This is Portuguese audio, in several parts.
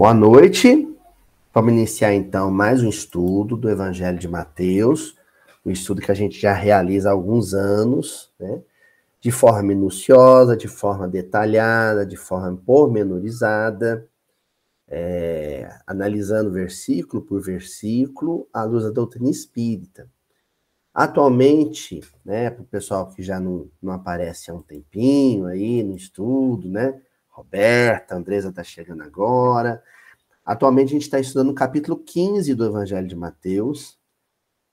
Boa noite. Vamos iniciar então mais um estudo do Evangelho de Mateus, um estudo que a gente já realiza há alguns anos, né? De forma minuciosa, de forma detalhada, de forma pormenorizada, é, analisando versículo por versículo, à luz da doutrina espírita. Atualmente, né, para o pessoal que já não, não aparece há um tempinho aí no estudo, né? Roberta, Andresa está chegando agora. Atualmente a gente está estudando o capítulo 15 do Evangelho de Mateus.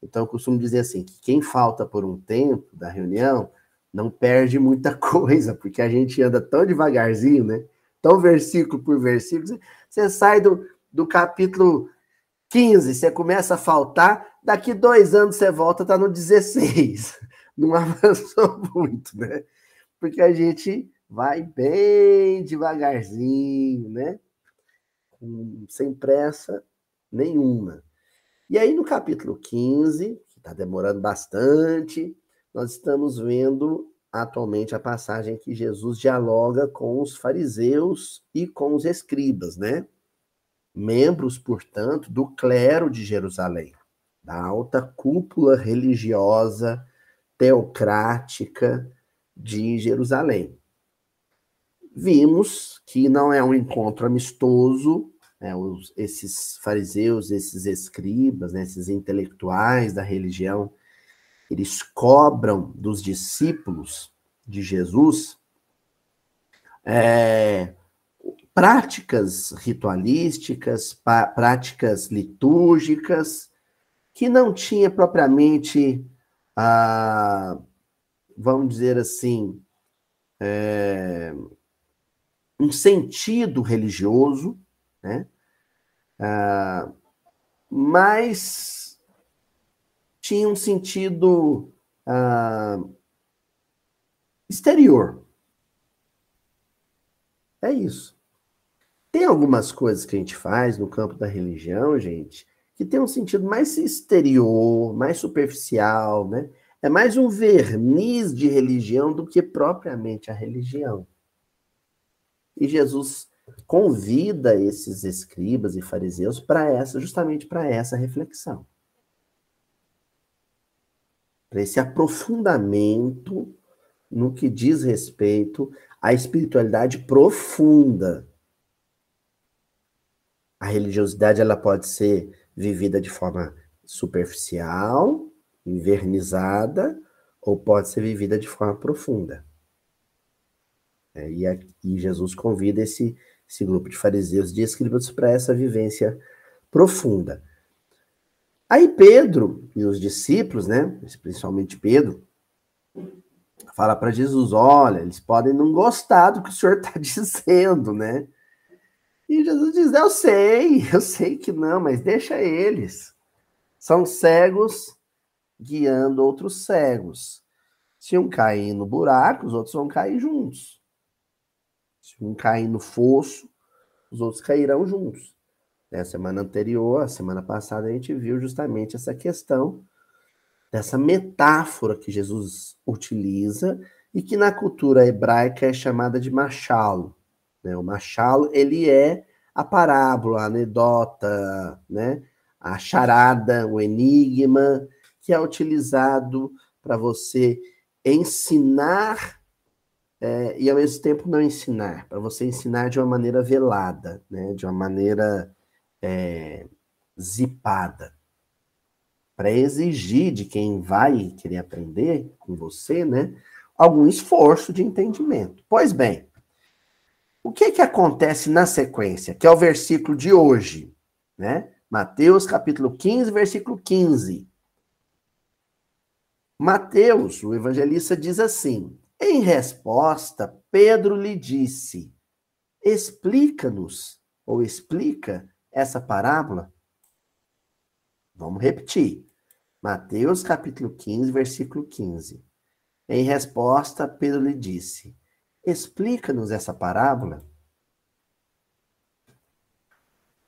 Então eu costumo dizer assim, que quem falta por um tempo da reunião não perde muita coisa, porque a gente anda tão devagarzinho, né? Tão versículo por versículo. Você sai do, do capítulo 15, você começa a faltar, daqui dois anos você volta, tá no 16. Não avançou muito, né? Porque a gente vai bem devagarzinho, né? Sem pressa nenhuma. E aí, no capítulo 15, que está demorando bastante, nós estamos vendo atualmente a passagem que Jesus dialoga com os fariseus e com os escribas, né? Membros, portanto, do clero de Jerusalém, da alta cúpula religiosa teocrática de Jerusalém vimos que não é um encontro amistoso, né, os, esses fariseus, esses escribas, né, esses intelectuais da religião, eles cobram dos discípulos de Jesus é, práticas ritualísticas, práticas litúrgicas, que não tinha propriamente, ah, vamos dizer assim, é, um sentido religioso, né? Ah, mas tinha um sentido ah, exterior. É isso. Tem algumas coisas que a gente faz no campo da religião, gente, que tem um sentido mais exterior, mais superficial, né? É mais um verniz de religião do que propriamente a religião. E Jesus convida esses escribas e fariseus para essa, justamente para essa reflexão. Para esse aprofundamento no que diz respeito à espiritualidade profunda. A religiosidade ela pode ser vivida de forma superficial, invernizada, ou pode ser vivida de forma profunda. É, e, a, e, Jesus convida esse, esse grupo de fariseus de escribas para essa vivência profunda. Aí Pedro e os discípulos, né, principalmente Pedro, fala para Jesus: olha, eles podem não gostar do que o senhor está dizendo, né? E Jesus diz: eu sei, eu sei que não, mas deixa eles. São cegos guiando outros cegos. Se um cair no buraco, os outros vão cair juntos. Se um cair no fosso, os outros cairão juntos. Na semana anterior, a semana passada, a gente viu justamente essa questão dessa metáfora que Jesus utiliza e que na cultura hebraica é chamada de machalo. Né? O machalo, ele é a parábola, a anedota, né? a charada, o enigma, que é utilizado para você ensinar é, e ao mesmo tempo não ensinar, para você ensinar de uma maneira velada, né, de uma maneira é, zipada, para exigir de quem vai querer aprender com você, né, algum esforço de entendimento. Pois bem, o que que acontece na sequência, que é o versículo de hoje, né? Mateus capítulo 15, versículo 15. Mateus, o evangelista, diz assim: em resposta, Pedro lhe disse: Explica-nos, ou explica essa parábola. Vamos repetir. Mateus capítulo 15, versículo 15. Em resposta, Pedro lhe disse: Explica-nos essa parábola.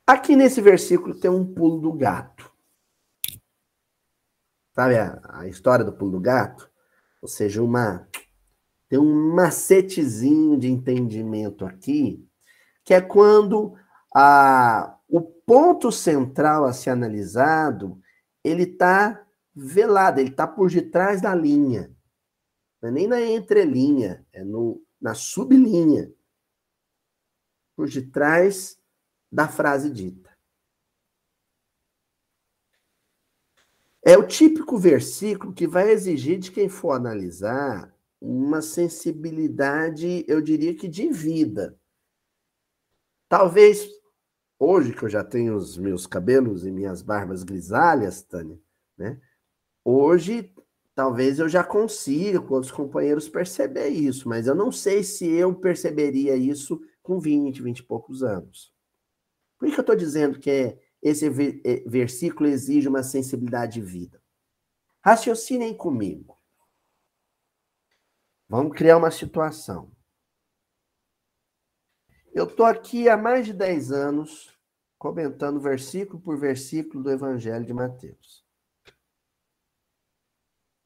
Aqui nesse versículo tem um pulo do gato. Sabe a, a história do pulo do gato? Ou seja, uma tem um macetezinho de entendimento aqui, que é quando a, o ponto central a ser analisado, ele está velado, ele está por detrás da linha. Não é nem na entrelinha, é no, na sublinha. Por detrás da frase dita. É o típico versículo que vai exigir de quem for analisar uma sensibilidade, eu diria que de vida. Talvez hoje que eu já tenho os meus cabelos e minhas barbas grisalhas, Tânia, né? Hoje talvez eu já consiga com os companheiros perceber isso, mas eu não sei se eu perceberia isso com 20, 20 e poucos anos. Por que eu estou dizendo que esse eh, versículo exige uma sensibilidade de vida? Raciocinem comigo. Vamos criar uma situação. Eu estou aqui há mais de 10 anos comentando versículo por versículo do Evangelho de Mateus.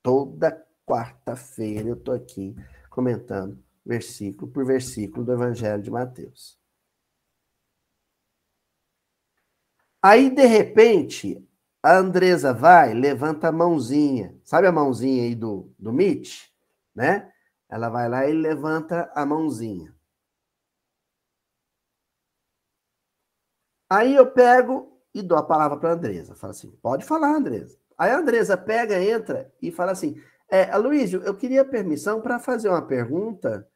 Toda quarta-feira eu estou aqui comentando versículo por versículo do Evangelho de Mateus. Aí, de repente, a Andresa vai, levanta a mãozinha. Sabe a mãozinha aí do, do Mitch? Né? Ela vai lá e levanta a mãozinha. Aí eu pego e dou a palavra para a Andresa. Fala assim: pode falar, Andresa. Aí a Andresa pega, entra e fala assim: é, Aloysio, eu queria permissão para fazer uma pergunta.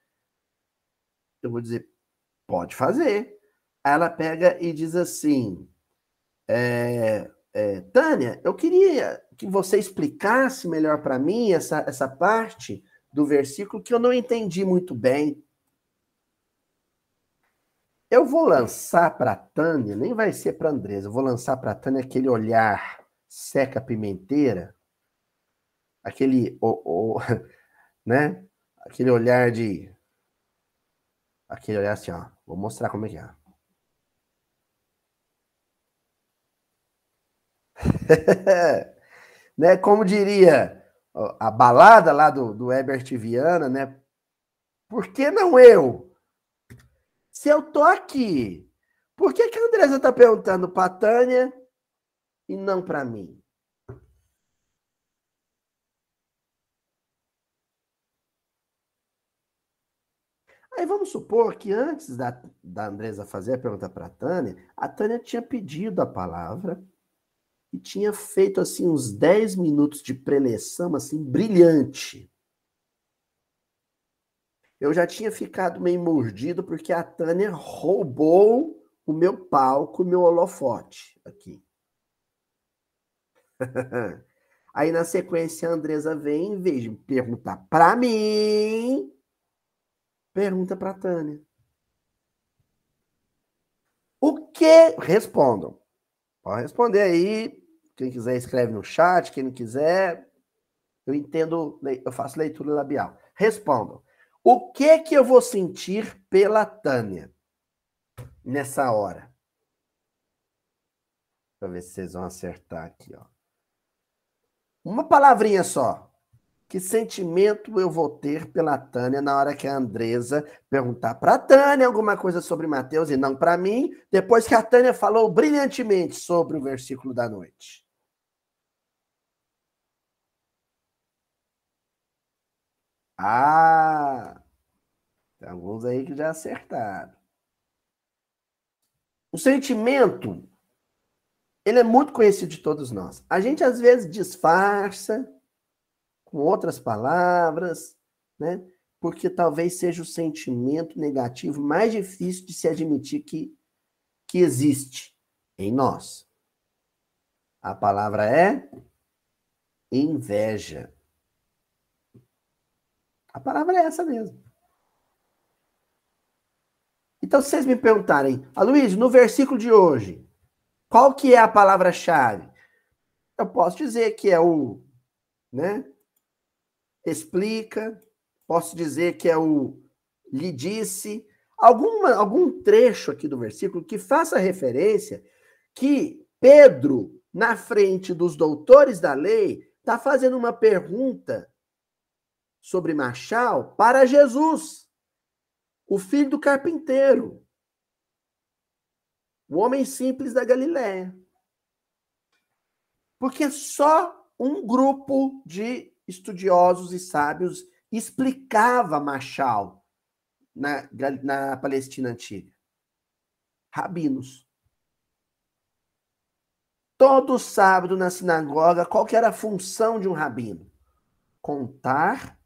Eu vou dizer: pode fazer. Aí ela pega e diz assim: é, é, Tânia, eu queria que você explicasse melhor para mim essa, essa parte do versículo que eu não entendi muito bem. Eu vou lançar para a Tânia, nem vai ser para a Andresa, eu vou lançar para a Tânia aquele olhar seca pimenteira, aquele, o, né? Aquele olhar de. Aquele olhar assim, ó. Vou mostrar como é que é. né? Como diria a balada lá do, do Herbert Viana, né? Por que não eu? Se eu tô aqui, por que, que a Andresa tá perguntando pra Tânia e não para mim? Aí vamos supor que antes da, da Andresa fazer a pergunta para a Tânia, a Tânia tinha pedido a palavra e tinha feito assim uns 10 minutos de preleção assim brilhante. Eu já tinha ficado meio mordido porque a Tânia roubou o meu palco, o meu holofote aqui. Aí na sequência a Andresa vem, em vez de perguntar para mim, pergunta para Tânia. O que respondam? Pode responder aí. Quem quiser escreve no chat, quem não quiser, eu entendo, eu faço leitura labial. Respondam. O que que eu vou sentir pela Tânia nessa hora? Deixa eu ver se vocês vão acertar aqui, ó. Uma palavrinha só. Que sentimento eu vou ter pela Tânia na hora que a Andresa perguntar para a Tânia alguma coisa sobre Mateus e não para mim, depois que a Tânia falou brilhantemente sobre o versículo da noite? Ah! Tem alguns aí que já acertaram. O sentimento, ele é muito conhecido de todos nós. A gente às vezes disfarça, com outras palavras, né? Porque talvez seja o sentimento negativo mais difícil de se admitir que, que existe em nós. A palavra é inveja. A palavra é essa mesmo. Então, se vocês me perguntarem, Aloysio, no versículo de hoje, qual que é a palavra-chave? Eu posso dizer que é o, né, explica, posso dizer que é o lhe disse, alguma, algum trecho aqui do versículo que faça referência que Pedro, na frente dos doutores da lei, está fazendo uma pergunta sobre Machal para Jesus, o filho do carpinteiro. O homem simples da Galiléia. Porque só um grupo de estudiosos e sábios explicava Machal na, na Palestina Antiga. Rabinos. Todo sábado na sinagoga, qual que era a função de um rabino? Contar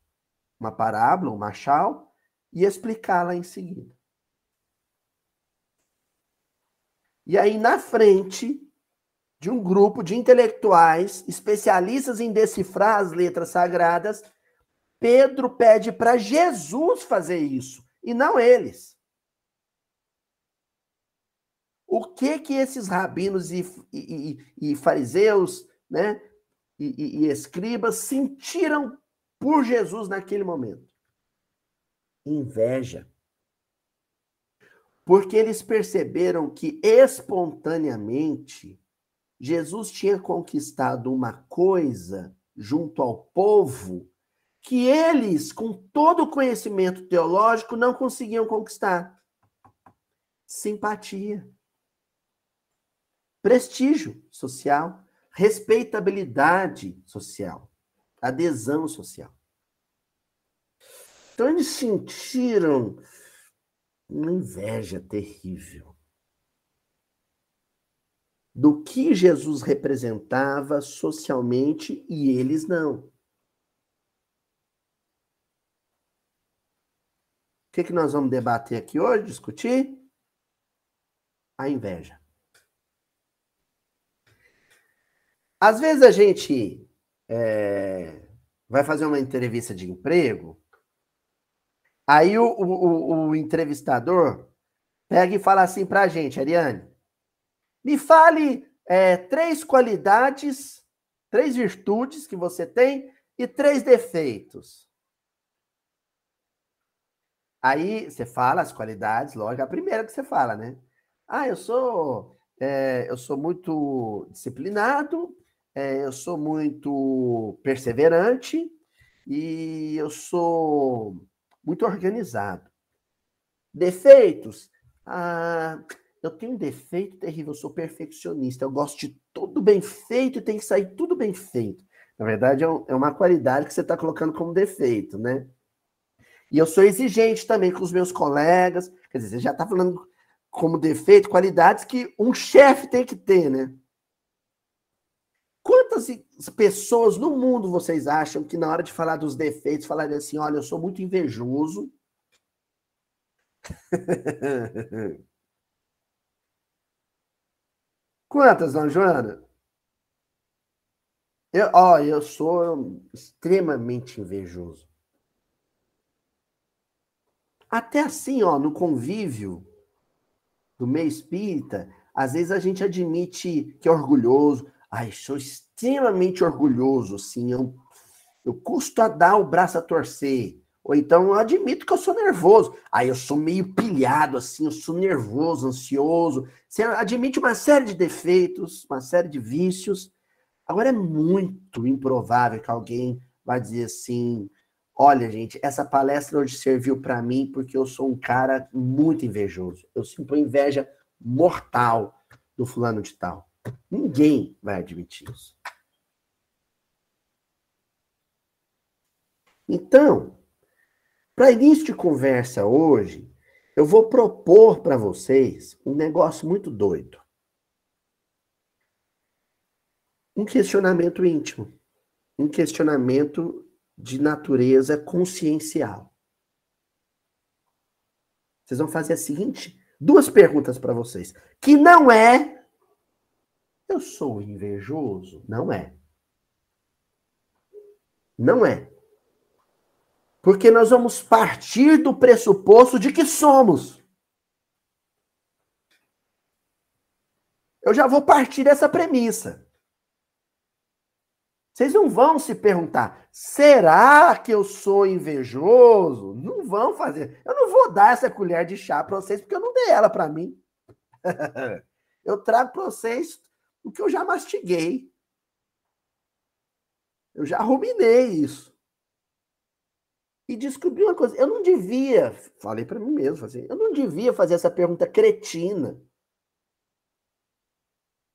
uma parábola, um machal, e explicá-la em seguida. E aí, na frente de um grupo de intelectuais especialistas em decifrar as letras sagradas, Pedro pede para Jesus fazer isso, e não eles. O que que esses rabinos e, e, e, e fariseus, né, e, escribas sentiram por Jesus naquele momento? Inveja. Porque eles perceberam que espontaneamente Jesus tinha conquistado uma coisa junto ao povo que eles, com todo o conhecimento teológico, não conseguiam conquistar. Simpatia prestígio social, respeitabilidade social, adesão social. Então eles sentiram uma inveja terrível do que Jesus representava socialmente e eles não. O que, que nós vamos debater aqui hoje, discutir? A inveja. Às vezes a gente é, vai fazer uma entrevista de emprego, aí o, o, o entrevistador pega e fala assim para a gente, Ariane, me fale é, três qualidades, três virtudes que você tem e três defeitos. Aí você fala as qualidades, lógico, a primeira que você fala, né? Ah, eu sou, é, eu sou muito disciplinado, é, eu sou muito perseverante e eu sou muito organizado. Defeitos? Ah, eu tenho um defeito terrível, eu sou perfeccionista. Eu gosto de tudo bem feito e tem que sair tudo bem feito. Na verdade, é, é uma qualidade que você está colocando como defeito, né? E eu sou exigente também com os meus colegas. Quer dizer, você já está falando como defeito qualidades que um chefe tem que ter, né? Quantas pessoas no mundo vocês acham que na hora de falar dos defeitos falariam assim: olha, eu sou muito invejoso? Quantas, dona Joana? Eu, ó, eu sou extremamente invejoso. Até assim, ó, no convívio do meio espírita, às vezes a gente admite que é orgulhoso, Ai, sou extremamente orgulhoso, assim, eu, eu custo a dar o braço a torcer. Ou então eu admito que eu sou nervoso. Aí eu sou meio pilhado, assim, eu sou nervoso, ansioso. Você admite uma série de defeitos, uma série de vícios. Agora é muito improvável que alguém vai dizer assim: olha, gente, essa palestra hoje serviu para mim porque eu sou um cara muito invejoso. Eu sinto inveja mortal do fulano de tal. Ninguém vai admitir isso. Então, para início de conversa hoje, eu vou propor para vocês um negócio muito doido. Um questionamento íntimo. Um questionamento de natureza consciencial. Vocês vão fazer a seguinte, duas perguntas para vocês, que não é eu sou invejoso? Não é. Não é. Porque nós vamos partir do pressuposto de que somos. Eu já vou partir dessa premissa. Vocês não vão se perguntar, será que eu sou invejoso? Não vão fazer. Eu não vou dar essa colher de chá para vocês, porque eu não dei ela para mim. eu trago para vocês o que eu já mastiguei. Eu já ruminei isso. E descobri uma coisa, eu não devia, falei para mim mesmo, assim, eu não devia fazer essa pergunta cretina.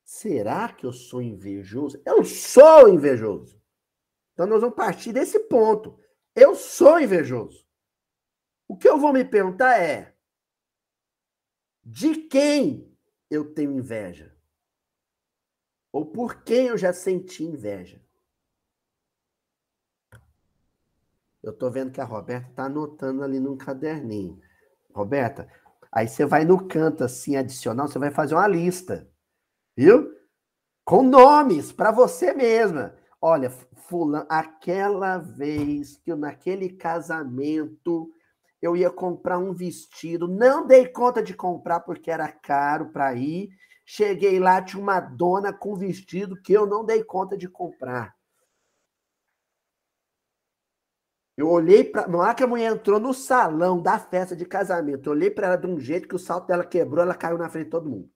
será que eu sou invejoso? Eu sou invejoso. Então nós vamos partir desse ponto. Eu sou invejoso. O que eu vou me perguntar é: de quem eu tenho inveja? Ou por quem eu já senti inveja? Eu tô vendo que a Roberta tá anotando ali num caderninho. Roberta, aí você vai no canto assim adicional, você vai fazer uma lista. Viu? Com nomes para você mesma. Olha, fulano, aquela vez que eu naquele casamento eu ia comprar um vestido, não dei conta de comprar porque era caro para ir. Cheguei lá, tinha uma dona com vestido que eu não dei conta de comprar. Eu olhei para. Não é que a mulher entrou no salão da festa de casamento. Eu olhei para ela de um jeito que o salto dela quebrou, ela caiu na frente de todo mundo.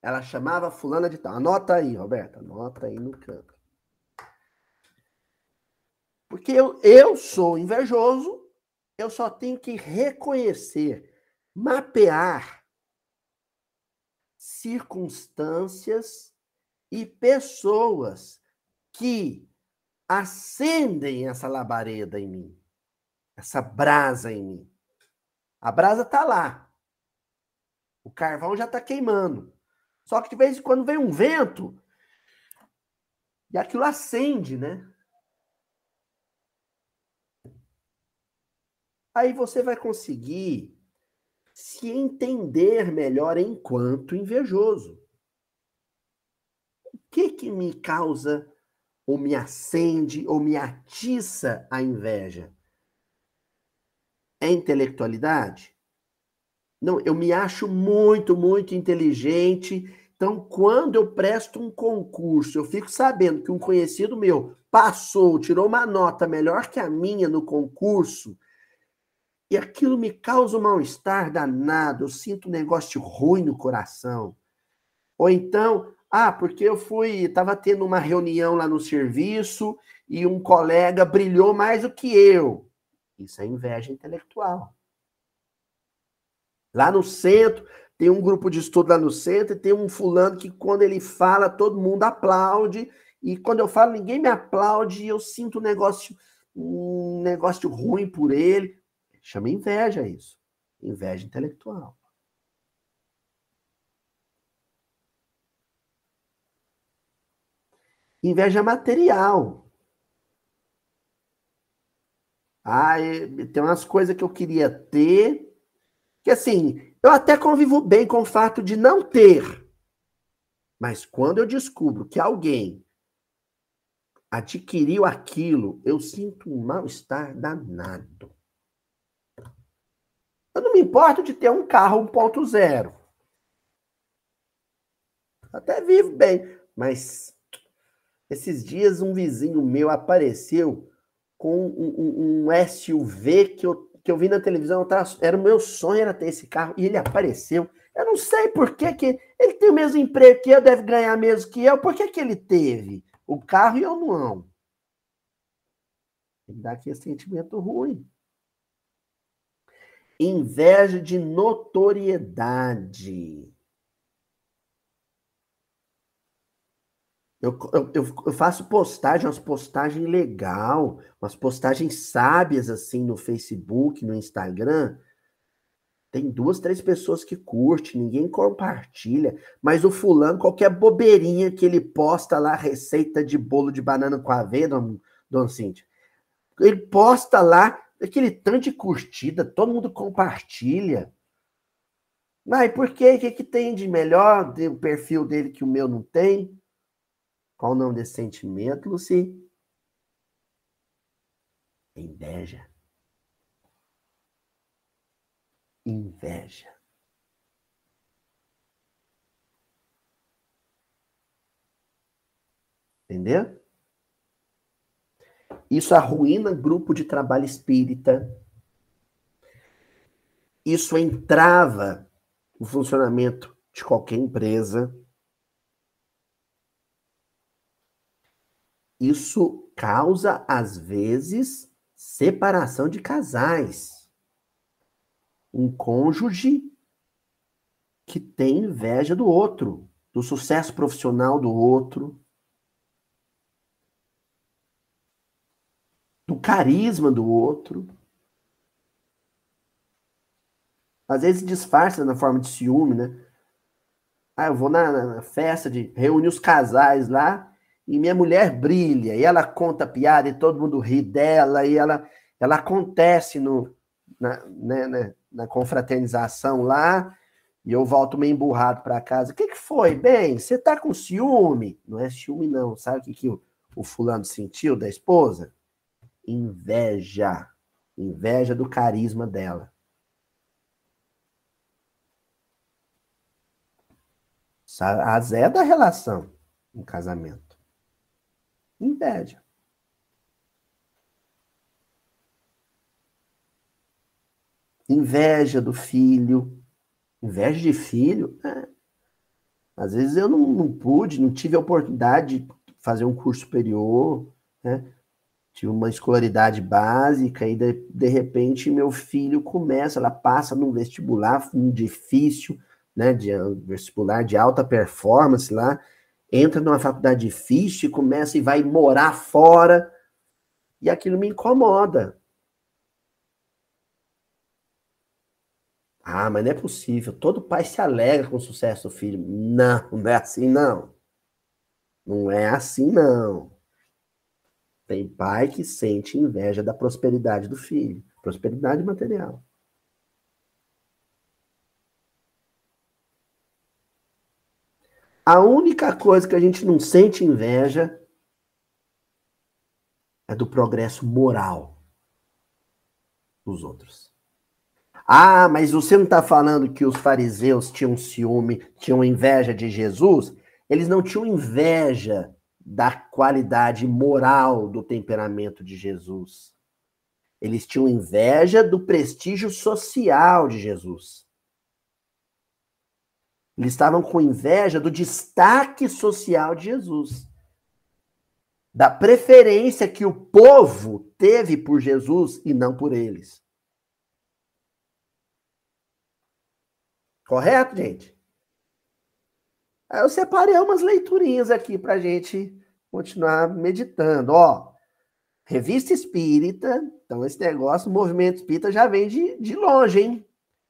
Ela chamava fulana de tal. Anota aí, Roberta. Anota aí no canto. Porque eu, eu sou invejoso, eu só tenho que reconhecer, mapear circunstâncias e pessoas que acendem essa labareda em mim, essa brasa em mim. A brasa está lá. O carvão já está queimando. Só que de vez em quando vem um vento e aquilo acende, né? Aí você vai conseguir se entender melhor enquanto invejoso. O que que me causa ou me acende, ou me atiça a inveja? É intelectualidade? Não, eu me acho muito, muito inteligente. Então, quando eu presto um concurso, eu fico sabendo que um conhecido meu passou, tirou uma nota melhor que a minha no concurso, e aquilo me causa um mal-estar danado, eu sinto um negócio ruim no coração. Ou então, ah, porque eu fui, estava tendo uma reunião lá no serviço e um colega brilhou mais do que eu. Isso é inveja intelectual. Lá no centro, tem um grupo de estudo lá no centro e tem um fulano que quando ele fala, todo mundo aplaude. E quando eu falo, ninguém me aplaude e eu sinto um negócio, um negócio ruim por ele. Chama inveja isso. Inveja intelectual. Inveja material. Ah, tem umas coisas que eu queria ter, que assim, eu até convivo bem com o fato de não ter. Mas quando eu descubro que alguém adquiriu aquilo, eu sinto um mal-estar danado. Eu não me importo de ter um carro 1.0. Até vivo bem, mas esses dias um vizinho meu apareceu com um, um, um SUV que eu, que eu vi na televisão. Tava, era o meu sonho era ter esse carro e ele apareceu. Eu não sei por que, que ele tem o mesmo emprego que eu, deve ganhar mesmo que eu. Por que, que ele teve o carro e eu não? Ele dá aquele sentimento ruim. Inveja de notoriedade. Eu, eu, eu, faço postagem, umas postagens legal, umas postagens sábias assim no Facebook, no Instagram. Tem duas, três pessoas que curtem, ninguém compartilha. Mas o fulano, qualquer bobeirinha que ele posta lá, receita de bolo de banana com aveia, don, don Cíntia. Ele posta lá, aquele tanto de curtida, todo mundo compartilha. Mas por quê? O que, que tem de melhor o perfil dele que o meu não tem? Qual o nome desse sentimento, Luci? Inveja. Inveja. Entendeu? Isso arruína grupo de trabalho espírita. Isso entrava o funcionamento de qualquer empresa. Isso causa, às vezes, separação de casais. Um cônjuge que tem inveja do outro, do sucesso profissional do outro, do carisma do outro. Às vezes disfarça na forma de ciúme, né? Ah, eu vou na, na festa de reúne os casais lá e minha mulher brilha e ela conta piada e todo mundo ri dela e ela ela acontece no na, né, né, na confraternização lá e eu volto meio emburrado para casa. O que, que foi? Bem, você tá com ciúme? Não é ciúme, não. Sabe o que, que o, o fulano sentiu da esposa? Inveja. Inveja do carisma dela. A Zé da relação um casamento. Inveja. Inveja do filho. Inveja de filho. É. Às vezes eu não, não, pude, não tive a oportunidade de fazer um curso superior, né? Tive uma escolaridade básica e de, de repente meu filho começa, ela passa num vestibular um difícil, né, de vestibular de alta performance lá, entra numa faculdade difícil, começa e vai morar fora, e aquilo me incomoda. Ah, mas não é possível. Todo pai se alegra com o sucesso do filho. Não, não é assim, não. Não é assim, não. Tem pai que sente inveja da prosperidade do filho. Prosperidade material. A única coisa que a gente não sente inveja é do progresso moral dos outros. Ah, mas você não está falando que os fariseus tinham ciúme, tinham inveja de Jesus? Eles não tinham inveja da qualidade moral do temperamento de Jesus. Eles tinham inveja do prestígio social de Jesus. Eles estavam com inveja do destaque social de Jesus. Da preferência que o povo teve por Jesus e não por eles. Correto, gente? Aí eu separei umas leiturinhas aqui para gente continuar meditando. Ó, Revista Espírita, então esse negócio, o movimento espírita já vem de, de longe, hein?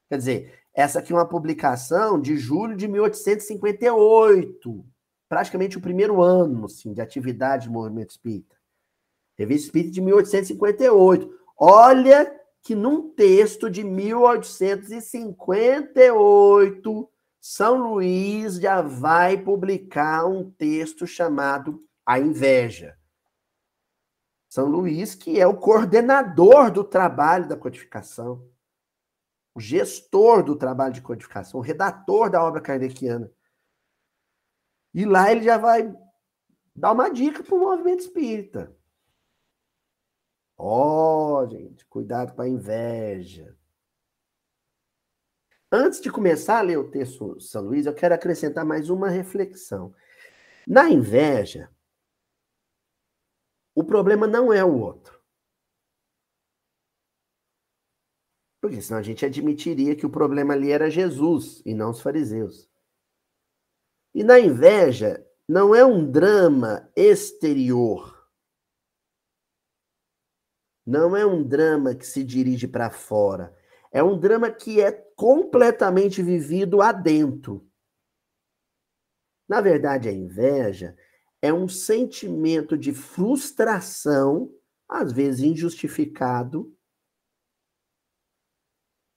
Quer dizer, essa aqui é uma publicação de julho de 1858, praticamente o primeiro ano assim, de atividade do movimento espírita. Revista Espírita de 1858. Olha que num texto de 1858, São Luís já vai publicar um texto chamado A Inveja. São Luís, que é o coordenador do trabalho da codificação o gestor do trabalho de codificação, o redator da obra kardeciana. E lá ele já vai dar uma dica para o movimento espírita. Ó, oh, gente, cuidado com a inveja. Antes de começar a ler o texto São Luís, eu quero acrescentar mais uma reflexão. Na inveja, o problema não é o outro. Porque senão a gente admitiria que o problema ali era Jesus e não os fariseus. E na inveja, não é um drama exterior. Não é um drama que se dirige para fora. É um drama que é completamente vivido adentro. Na verdade, a inveja é um sentimento de frustração, às vezes injustificado,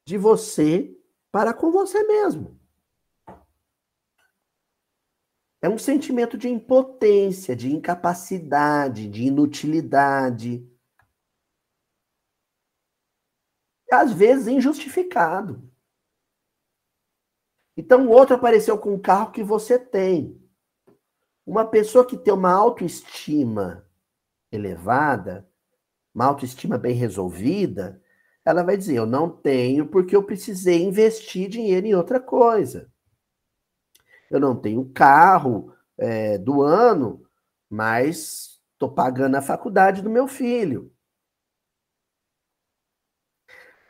de você para com você mesmo. É um sentimento de impotência, de incapacidade, de inutilidade. Às vezes injustificado. Então o outro apareceu com um carro que você tem. Uma pessoa que tem uma autoestima elevada, uma autoestima bem resolvida, ela vai dizer: Eu não tenho porque eu precisei investir dinheiro em outra coisa. Eu não tenho carro é, do ano, mas estou pagando a faculdade do meu filho.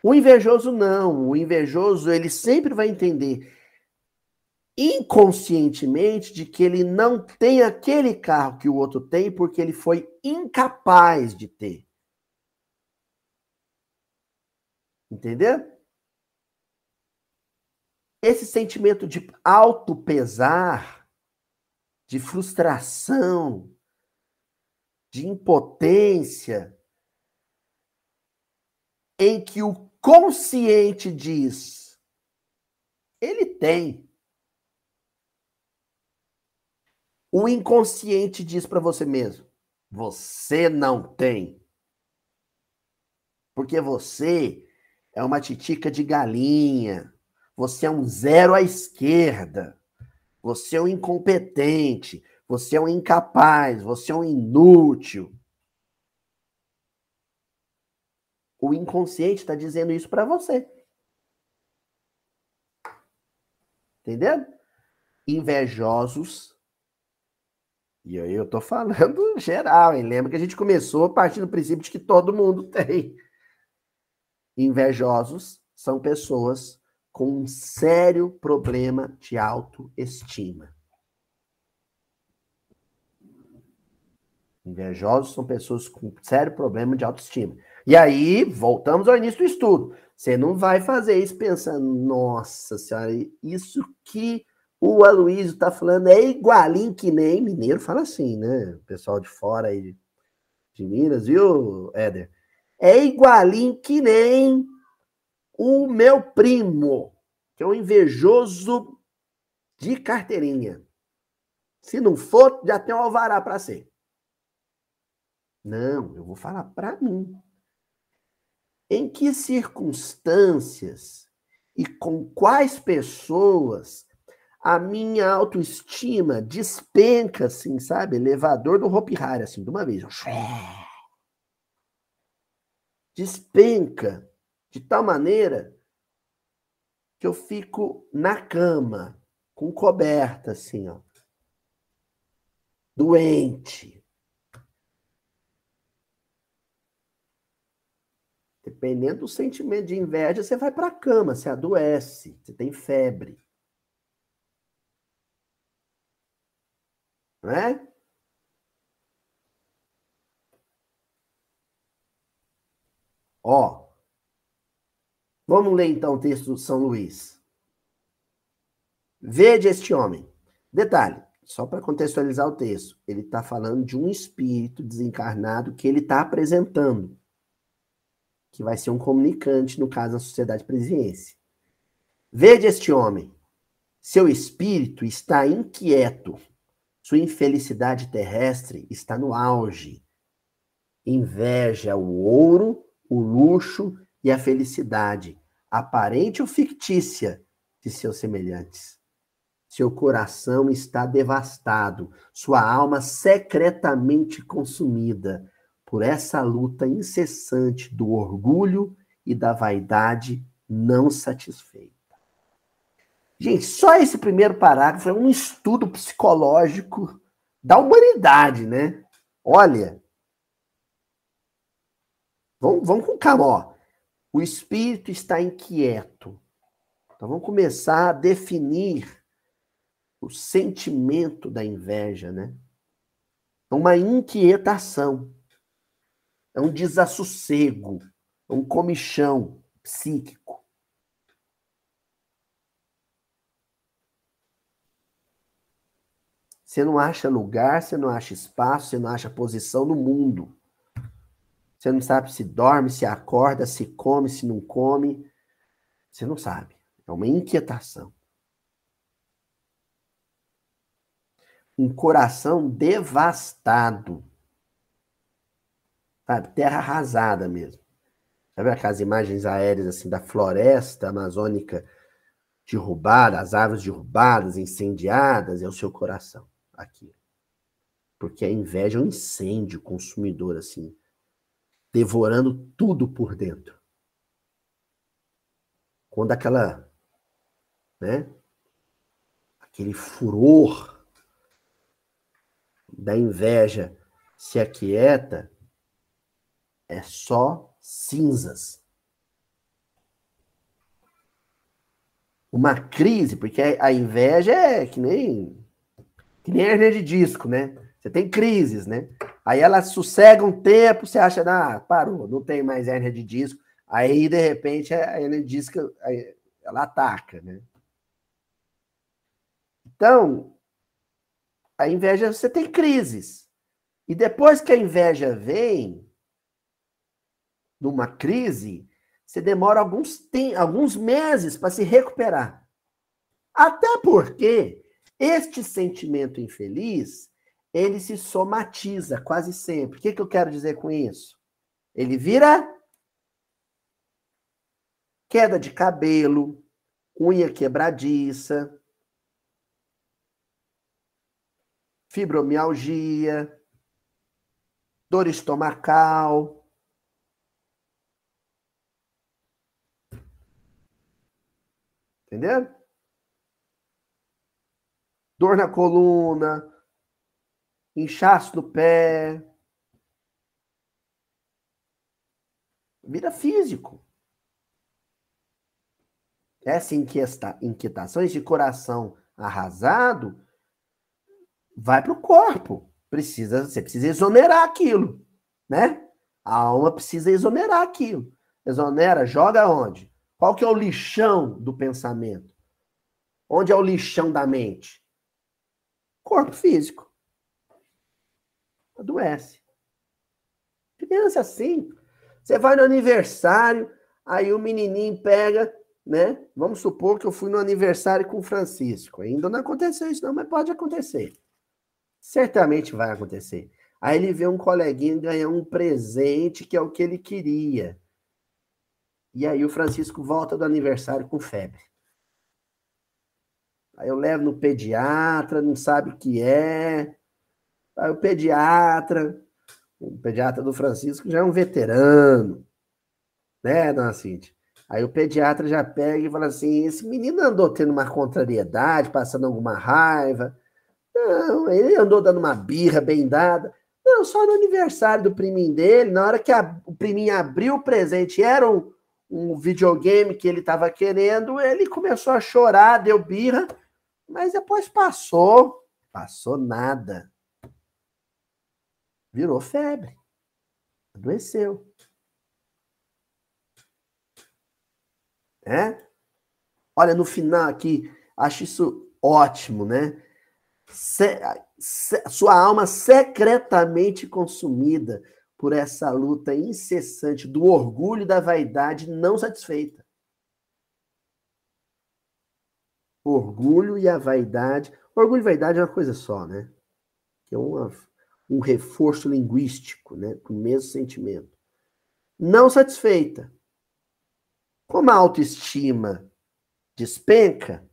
O invejoso não. O invejoso ele sempre vai entender inconscientemente de que ele não tem aquele carro que o outro tem porque ele foi incapaz de ter. Entendeu? Esse sentimento de alto pesar, de frustração, de impotência, em que o consciente diz, ele tem. O inconsciente diz para você mesmo, você não tem. Porque você é uma titica de galinha. Você é um zero à esquerda. Você é um incompetente. Você é um incapaz. Você é um inútil. O inconsciente está dizendo isso para você. Entendeu? Invejosos. E aí eu tô falando geral, hein? Lembra que a gente começou a partir do princípio de que todo mundo tem. Invejosos são pessoas com um sério problema de autoestima. Invejosos são pessoas com sério problema de autoestima. E aí, voltamos ao início do estudo. Você não vai fazer isso pensando, nossa senhora, isso que o Aloysio está falando é igualinho que nem mineiro fala assim, né? O pessoal de fora aí de Minas, viu, Éder? É igualinho que nem o meu primo, que é um invejoso de carteirinha. Se não for, já tem um alvará para ser. Não, eu vou falar para mim. Em que circunstâncias e com quais pessoas a minha autoestima despenca, assim, sabe? Elevador do Hopi Hari, assim, de uma vez despenca de tal maneira que eu fico na cama, com coberta, assim, ó. Doente. Dependendo do sentimento de inveja, você vai para a cama, você adoece, você tem febre. Não é? Ó, vamos ler então o texto de São Luís. Vede este homem. Detalhe, só para contextualizar o texto, ele está falando de um espírito desencarnado que ele está apresentando, que vai ser um comunicante, no caso da sociedade presidense. Vede este homem. Seu espírito está inquieto. Sua infelicidade terrestre está no auge. Inveja o ouro o luxo e a felicidade, aparente ou fictícia, de seus semelhantes. Seu coração está devastado, sua alma secretamente consumida por essa luta incessante do orgulho e da vaidade não satisfeita. Gente, só esse primeiro parágrafo é um estudo psicológico da humanidade, né? Olha, Vamos, vamos com calma, ó. O espírito está inquieto. Então vamos começar a definir o sentimento da inveja, né? É uma inquietação. É um desassossego, é um comichão psíquico. Você não acha lugar, você não acha espaço, você não acha posição no mundo. Você não sabe se dorme, se acorda, se come, se não come. Você não sabe. É uma inquietação. Um coração devastado. Sabe? Terra arrasada mesmo. Sabe aquelas imagens aéreas assim da floresta amazônica derrubada, as árvores derrubadas, incendiadas? É o seu coração aqui. Porque a inveja é um incêndio consumidor assim devorando tudo por dentro. Quando aquela, né, aquele furor da inveja se aquieta, é só cinzas. uma crise, porque a inveja é que nem que nem hernia de disco, né? Você tem crises, né? Aí ela sossega um tempo, você acha, ah, parou, não tem mais hernia de disco. Aí, de repente, a hernia de disco ela ataca, né? Então, a inveja, você tem crises. E depois que a inveja vem, numa crise, você demora alguns, tem, alguns meses para se recuperar. Até porque este sentimento infeliz, ele se somatiza quase sempre. O que, que eu quero dizer com isso? Ele vira queda de cabelo, unha quebradiça, fibromialgia, dor estomacal. Entendeu? dor na coluna, inchaço no pé. Vira físico. Essa inquieta, inquietação, esse coração arrasado, vai para o corpo. Precisa, você precisa exonerar aquilo, né? A alma precisa exonerar aquilo. Exonera, joga onde? Qual que é o lixão do pensamento? Onde é o lixão da mente? corpo físico. Adoece. Criança assim. Você vai no aniversário, aí o menininho pega, né? Vamos supor que eu fui no aniversário com o Francisco. Ainda não aconteceu isso, não, mas pode acontecer. Certamente vai acontecer. Aí ele vê um coleguinha ganhar um presente que é o que ele queria. E aí o Francisco volta do aniversário com febre. Aí eu levo no pediatra, não sabe o que é. Aí o pediatra, o pediatra do Francisco já é um veterano, né, dona Cintia? Aí o pediatra já pega e fala assim: esse menino andou tendo uma contrariedade, passando alguma raiva. Não, ele andou dando uma birra bem dada. Não, só no aniversário do priminho dele, na hora que a, o priminho abriu o presente, era um, um videogame que ele estava querendo, ele começou a chorar, deu birra, mas depois passou, passou nada. Virou febre. Adoeceu. É? Olha, no final aqui, acho isso ótimo, né? Se, se, sua alma secretamente consumida por essa luta incessante do orgulho e da vaidade não satisfeita. orgulho e a vaidade. Orgulho e vaidade é uma coisa só, né? Que é uma, um reforço linguístico, né? Com o mesmo sentimento. Não satisfeita. Como a autoestima despenca,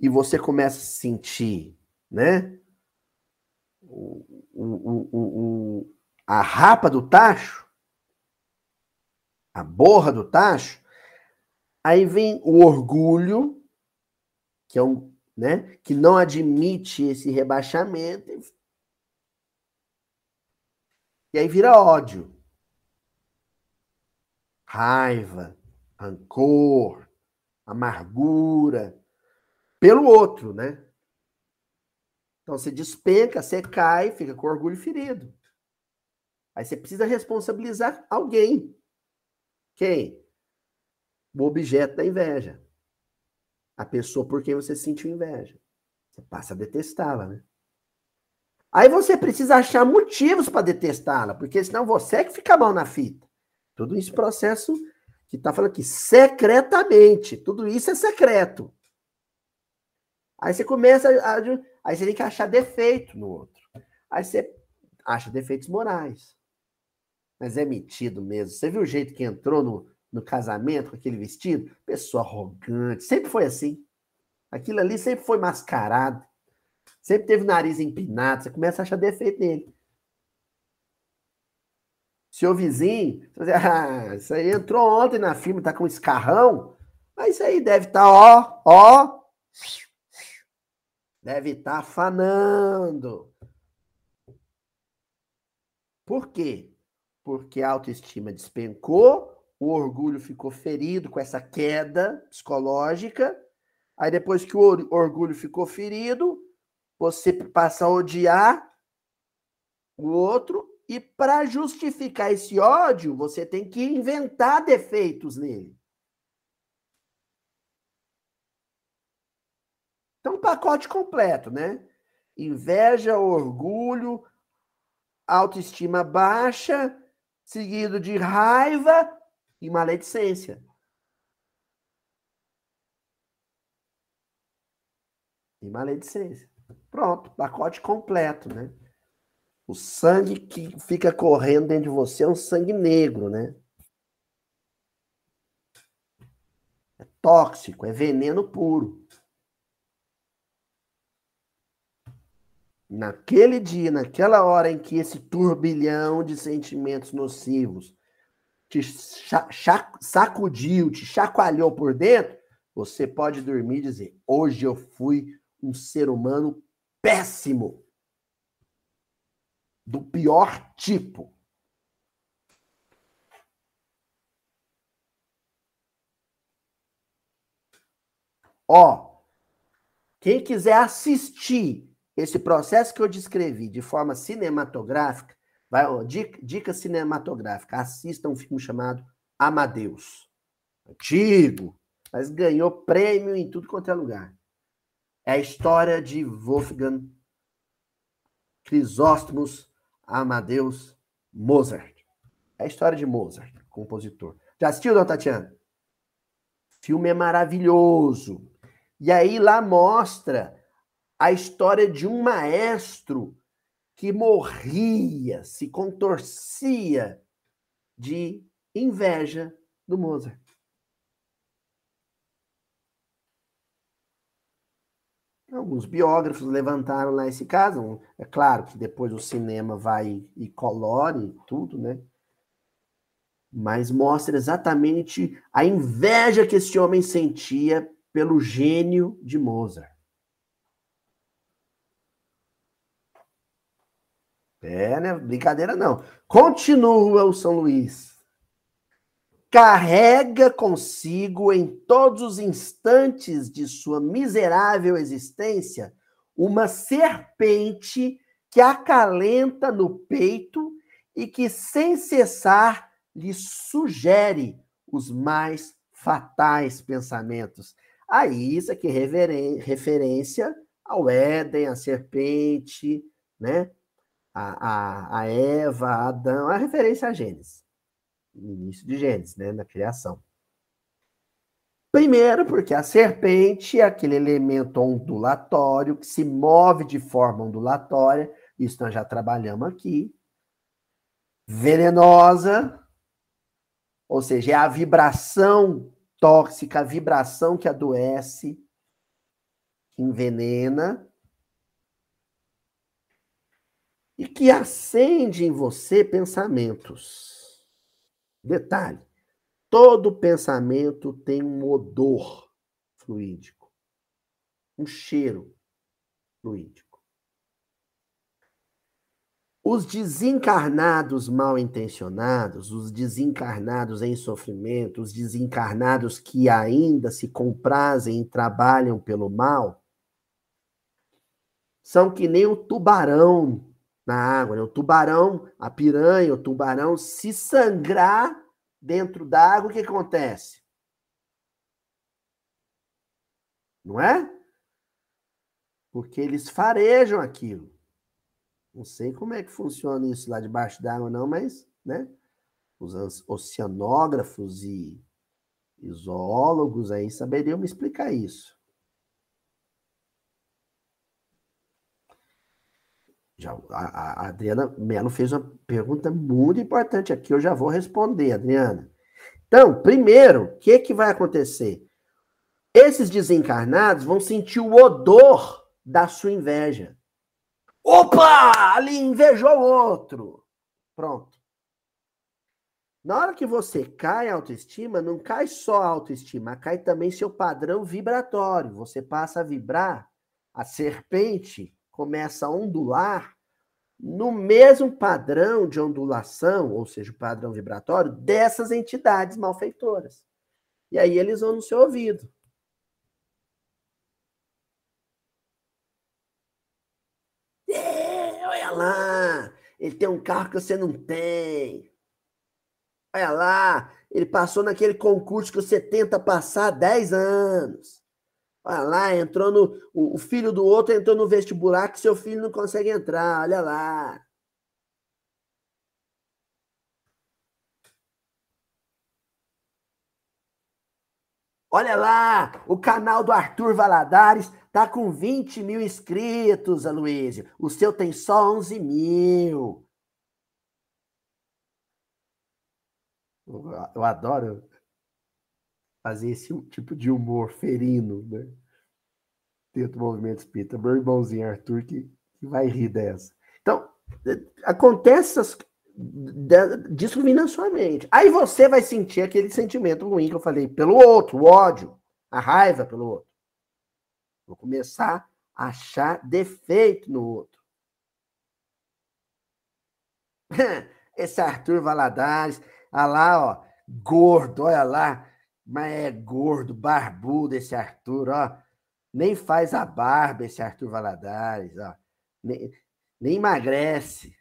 e você começa a se sentir, né? O, o, o, a rapa do tacho, a borra do tacho, Aí vem o orgulho, que é um, né, que não admite esse rebaixamento. E aí vira ódio. Raiva, rancor, amargura pelo outro, né? Então você despenca, você cai, fica com orgulho ferido. Aí você precisa responsabilizar alguém. Quem? o objeto da inveja. A pessoa por quem você sentiu inveja. Você passa a detestá-la, né? Aí você precisa achar motivos para detestá-la, porque senão você é que fica mal na fita. Tudo isso processo que está falando aqui, secretamente. Tudo isso é secreto. Aí você começa a, Aí você tem que achar defeito no outro. Aí você acha defeitos morais. Mas é metido mesmo. Você viu o jeito que entrou no, no casamento com aquele vestido, pessoa arrogante, sempre foi assim. Aquilo ali sempre foi mascarado. Sempre teve o nariz empinado, você começa a achar defeito nele. Seu vizinho, você ah, isso aí entrou ontem na firma, tá com um escarrão, mas isso aí deve estar, tá, ó, ó, deve estar tá afanando. Por quê? Porque a autoestima despencou o orgulho ficou ferido com essa queda psicológica. Aí depois que o orgulho ficou ferido, você passa a odiar o outro e para justificar esse ódio, você tem que inventar defeitos nele. Então, pacote completo, né? Inveja, orgulho, autoestima baixa, seguido de raiva e maledicência. E maledicência. Pronto, pacote completo, né? O sangue que fica correndo dentro de você é um sangue negro, né? É tóxico, é veneno puro. Naquele dia, naquela hora em que esse turbilhão de sentimentos nocivos te sacudiu, te chacoalhou por dentro, você pode dormir e dizer: hoje eu fui um ser humano péssimo. Do pior tipo. Ó, quem quiser assistir esse processo que eu descrevi de forma cinematográfica, Vai, ó, dica, dica cinematográfica. Assista um filme chamado Amadeus. Antigo, mas ganhou prêmio em tudo quanto é lugar. É a história de Wolfgang Crisóstomos Amadeus Mozart. É a história de Mozart, compositor. Já assistiu, Dona Tatiana? Filme é maravilhoso. E aí lá mostra a história de um maestro que morria, se contorcia de inveja do Mozart. Alguns biógrafos levantaram lá esse caso. É claro que depois o cinema vai e colore tudo, né? Mas mostra exatamente a inveja que esse homem sentia pelo gênio de Mozart. É, né? Brincadeira não. Continua o São Luís. Carrega consigo em todos os instantes de sua miserável existência uma serpente que acalenta no peito e que sem cessar lhe sugere os mais fatais pensamentos. Aí isso aqui é referência ao Éden, a serpente, né? A, a, a Eva, a Adão, a referência a Gênesis, início de Gênesis, né, na criação. Primeiro, porque a serpente é aquele elemento ondulatório que se move de forma ondulatória, isso nós já trabalhamos aqui. Venenosa, ou seja, é a vibração tóxica, a vibração que adoece, que envenena, e que acende em você pensamentos. Detalhe: todo pensamento tem um odor fluídico, um cheiro fluídico. Os desencarnados mal intencionados, os desencarnados em sofrimento, os desencarnados que ainda se comprazem e trabalham pelo mal, são que nem o tubarão na água. Né? O tubarão, a piranha, o tubarão, se sangrar dentro d'água, o que acontece? Não é? Porque eles farejam aquilo. Não sei como é que funciona isso lá debaixo d'água, não, mas, né? Os oceanógrafos e, e zoólogos aí saberiam me explicar isso. Já, a, a Adriana Melo fez uma pergunta muito importante aqui, eu já vou responder, Adriana. Então, primeiro, o que, que vai acontecer? Esses desencarnados vão sentir o odor da sua inveja. Opa! Ali invejou o outro. Pronto. Na hora que você cai a autoestima, não cai só a autoestima, cai também seu padrão vibratório. Você passa a vibrar a serpente começa a ondular no mesmo padrão de ondulação, ou seja, o padrão vibratório, dessas entidades malfeitoras. E aí eles vão no seu ouvido. É, olha lá, ele tem um carro que você não tem. Olha lá, ele passou naquele concurso que você tenta passar há 10 anos. Olha lá, entrou no. O, filho do outro entrou no vestibular que seu filho não consegue entrar. Olha lá. Olha lá, o canal do Arthur Valadares tá com 20 mil inscritos, Aloysio. O seu tem só 11 mil. Eu adoro fazer esse tipo de humor ferino, né? Dentro do movimento espírita. Meu irmãozinho Arthur que, que vai rir dessa. Então, acontece essas, disso vir na sua mente. Aí você vai sentir aquele sentimento ruim que eu falei, pelo outro, o ódio, a raiva pelo outro. Vou começar a achar defeito no outro. Esse Arthur Valadares, olha lá, ó, gordo, olha lá, mas é gordo, barbudo esse Arthur, ó. Nem faz a barba esse Arthur Valadares, ó. Nem, nem emagrece.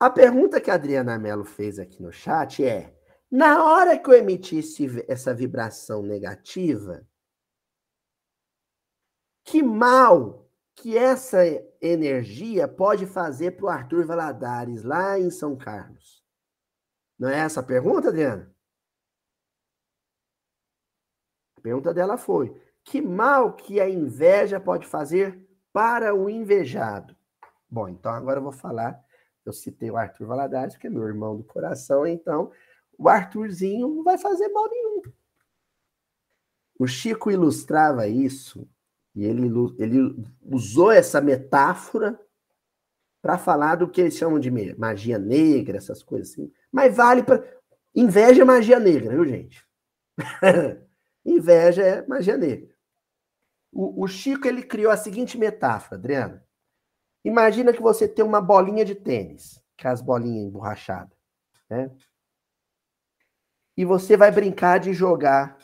A pergunta que a Adriana Mello fez aqui no chat é: na hora que eu emitisse essa vibração negativa, que mal que essa energia pode fazer para o Arthur Valadares lá em São Carlos? Não é essa a pergunta, Adriana? A pergunta dela foi: que mal que a inveja pode fazer para o invejado? Bom, então agora eu vou falar. Eu citei o Arthur Valadares, que é meu irmão do coração, então o Arthurzinho não vai fazer mal nenhum. O Chico ilustrava isso, e ele, ele usou essa metáfora para falar do que eles chamam de magia negra, essas coisas assim. Mas vale para. Inveja é magia negra, viu, gente? Inveja é magia negra. O, o, Chico ele criou a seguinte metáfora, Adriano. Imagina que você tem uma bolinha de tênis, que é as bolinhas emborrachadas, né? E você vai brincar de jogar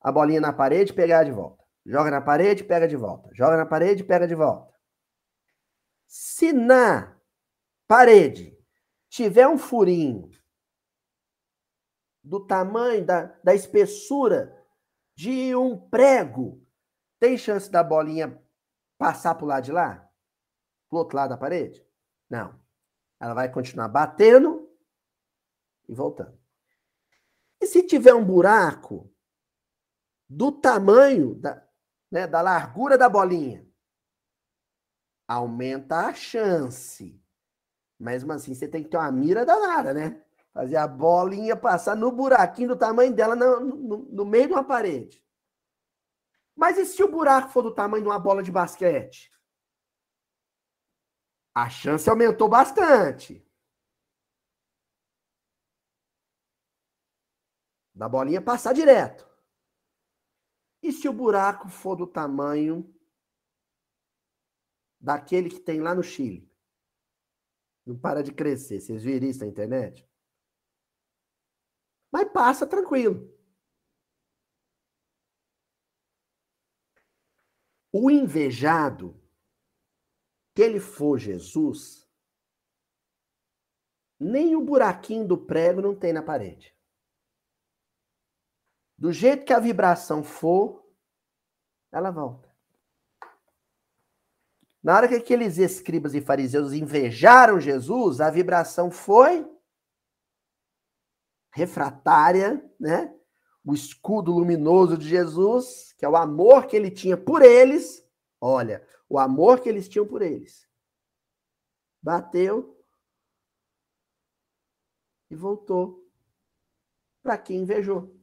a bolinha na parede pegar de volta. Joga na parede, pega de volta. Joga na parede, pega de volta. Se na parede tiver um furinho do tamanho, da, da espessura de um prego, tem chance da bolinha passar para o lado de lá? Para outro lado da parede? Não. Ela vai continuar batendo e voltando. E se tiver um buraco do tamanho, da, né, da largura da bolinha, aumenta a chance. Mas assim, você tem que ter uma mira danada, né? Fazer a bolinha passar no buraquinho do tamanho dela no, no, no meio de uma parede. Mas e se o buraco for do tamanho de uma bola de basquete? A chance aumentou bastante. Da bolinha passar direto. E se o buraco for do tamanho daquele que tem lá no Chile. Não para de crescer. Vocês viram isso na internet? Mas passa tranquilo. O invejado, que ele for Jesus, nem o buraquinho do prego não tem na parede. Do jeito que a vibração for, ela volta. Na hora que aqueles escribas e fariseus invejaram Jesus, a vibração foi refratária, né? O escudo luminoso de Jesus, que é o amor que ele tinha por eles. Olha, o amor que eles tinham por eles. Bateu e voltou para quem invejou.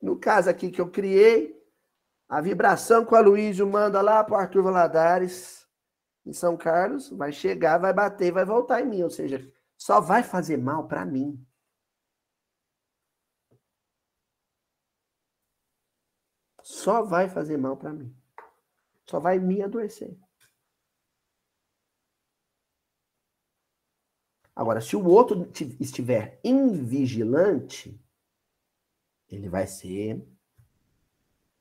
No caso aqui que eu criei, a vibração que o Aloysio manda lá para o Arthur Valadares, em São Carlos, vai chegar, vai bater vai voltar em mim. Ou seja, só vai fazer mal para mim. só vai fazer mal para mim. Só vai me adoecer. Agora, se o outro estiver invigilante, ele vai ser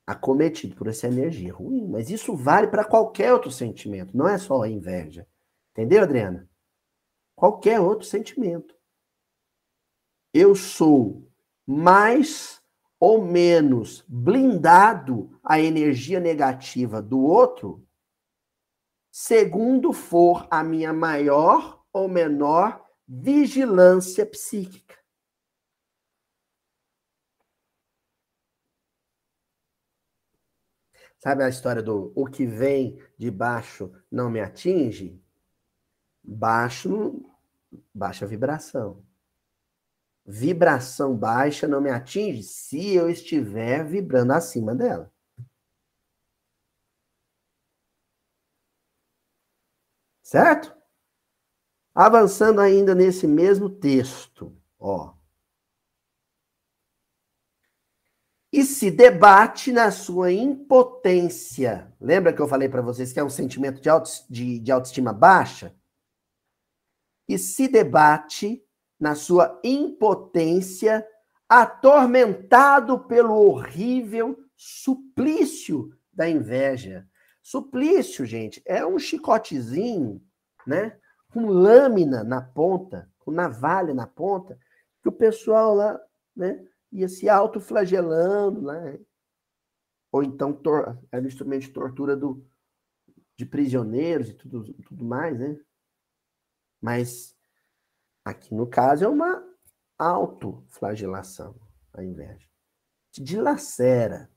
acometido por essa energia ruim. Mas isso vale para qualquer outro sentimento, não é só a inveja. Entendeu, Adriana? Qualquer outro sentimento. Eu sou mais ou menos blindado à energia negativa do outro, segundo for a minha maior ou menor vigilância psíquica. Sabe a história do o que vem de baixo não me atinge? Baixo, baixa vibração. Vibração baixa não me atinge se eu estiver vibrando acima dela. Certo? Avançando ainda nesse mesmo texto, ó. E se debate na sua impotência. Lembra que eu falei para vocês que é um sentimento de, auto, de, de autoestima baixa? E se debate na sua impotência, atormentado pelo horrível suplício da inveja. Suplício, gente, é um chicotezinho, né? com lâmina na ponta, com navalha na ponta, que o pessoal lá, né, ia se autoflagelando, né? Ou então era um instrumento de tortura do, de prisioneiros e tudo, tudo mais, né? Mas aqui no caso é uma autoflagelação, a inveja. Te dilacera.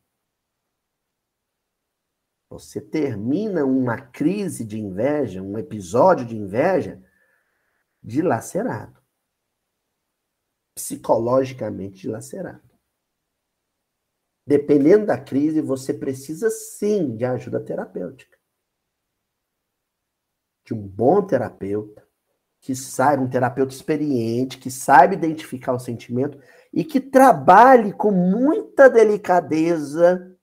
Você termina uma crise de inveja, um episódio de inveja, dilacerado. Psicologicamente dilacerado. Dependendo da crise, você precisa sim de ajuda terapêutica. De um bom terapeuta, que saiba, um terapeuta experiente, que saiba identificar o sentimento e que trabalhe com muita delicadeza.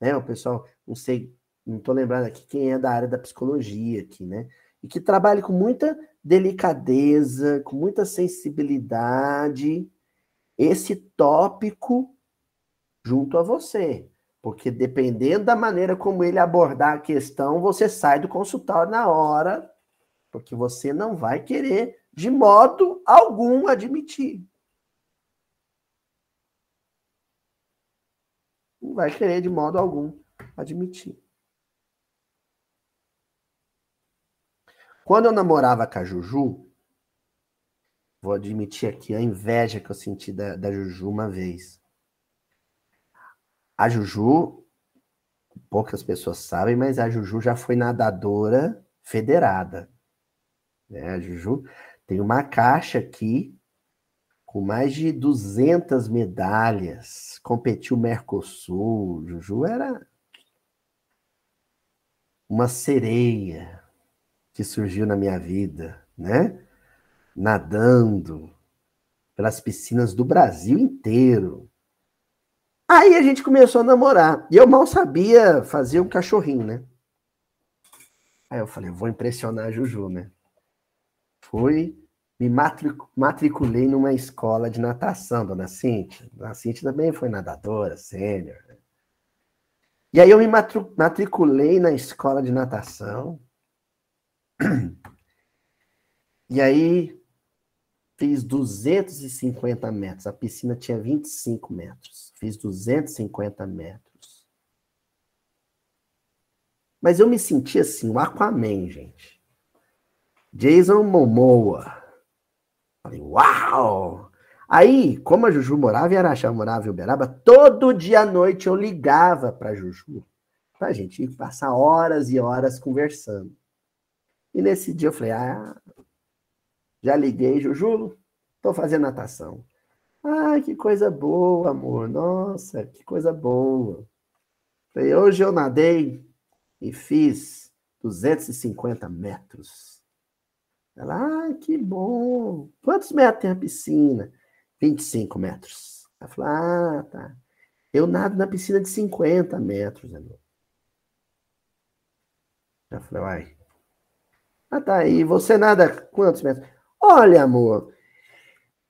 Né? O pessoal, não sei, não estou lembrando aqui quem é da área da psicologia aqui, né? E que trabalhe com muita delicadeza, com muita sensibilidade, esse tópico junto a você. Porque dependendo da maneira como ele abordar a questão, você sai do consultório na hora, porque você não vai querer, de modo algum, admitir. Não vai querer, de modo algum, admitir. Quando eu namorava com a Juju, vou admitir aqui a inveja que eu senti da, da Juju uma vez. A Juju, poucas pessoas sabem, mas a Juju já foi nadadora federada. Né? A Juju tem uma caixa aqui com mais de 200 medalhas, competiu Mercosul. Juju era uma sereia que surgiu na minha vida, né? Nadando pelas piscinas do Brasil inteiro. Aí a gente começou a namorar. E eu mal sabia fazer um cachorrinho, né? Aí eu falei, vou impressionar a Juju, né? Fui, me matriculei numa escola de natação, dona Cintia. Dona Cintia também foi nadadora, sênior. Né? E aí eu me matriculei na escola de natação. E aí fiz 250 metros. A piscina tinha 25 metros. Fiz 250 metros. Mas eu me senti assim, o Aquaman, gente. Jason Momoa. Falei, uau! Aí, como a Juju morava em Araxá, morava em Uberaba, todo dia à noite eu ligava para Juju, pra gente passar horas e horas conversando. E nesse dia eu falei, ah, já liguei, Juju, tô fazendo natação. Ah, que coisa boa, amor. Nossa, que coisa boa. Falei, hoje eu nadei e fiz 250 metros. Ela, ah, que bom. Quantos metros tem a piscina? 25 metros. Ela falou, ah, tá. Eu nado na piscina de 50 metros, amor. Já falei, uai. Ah, tá. E você nada quantos metros? Olha, amor.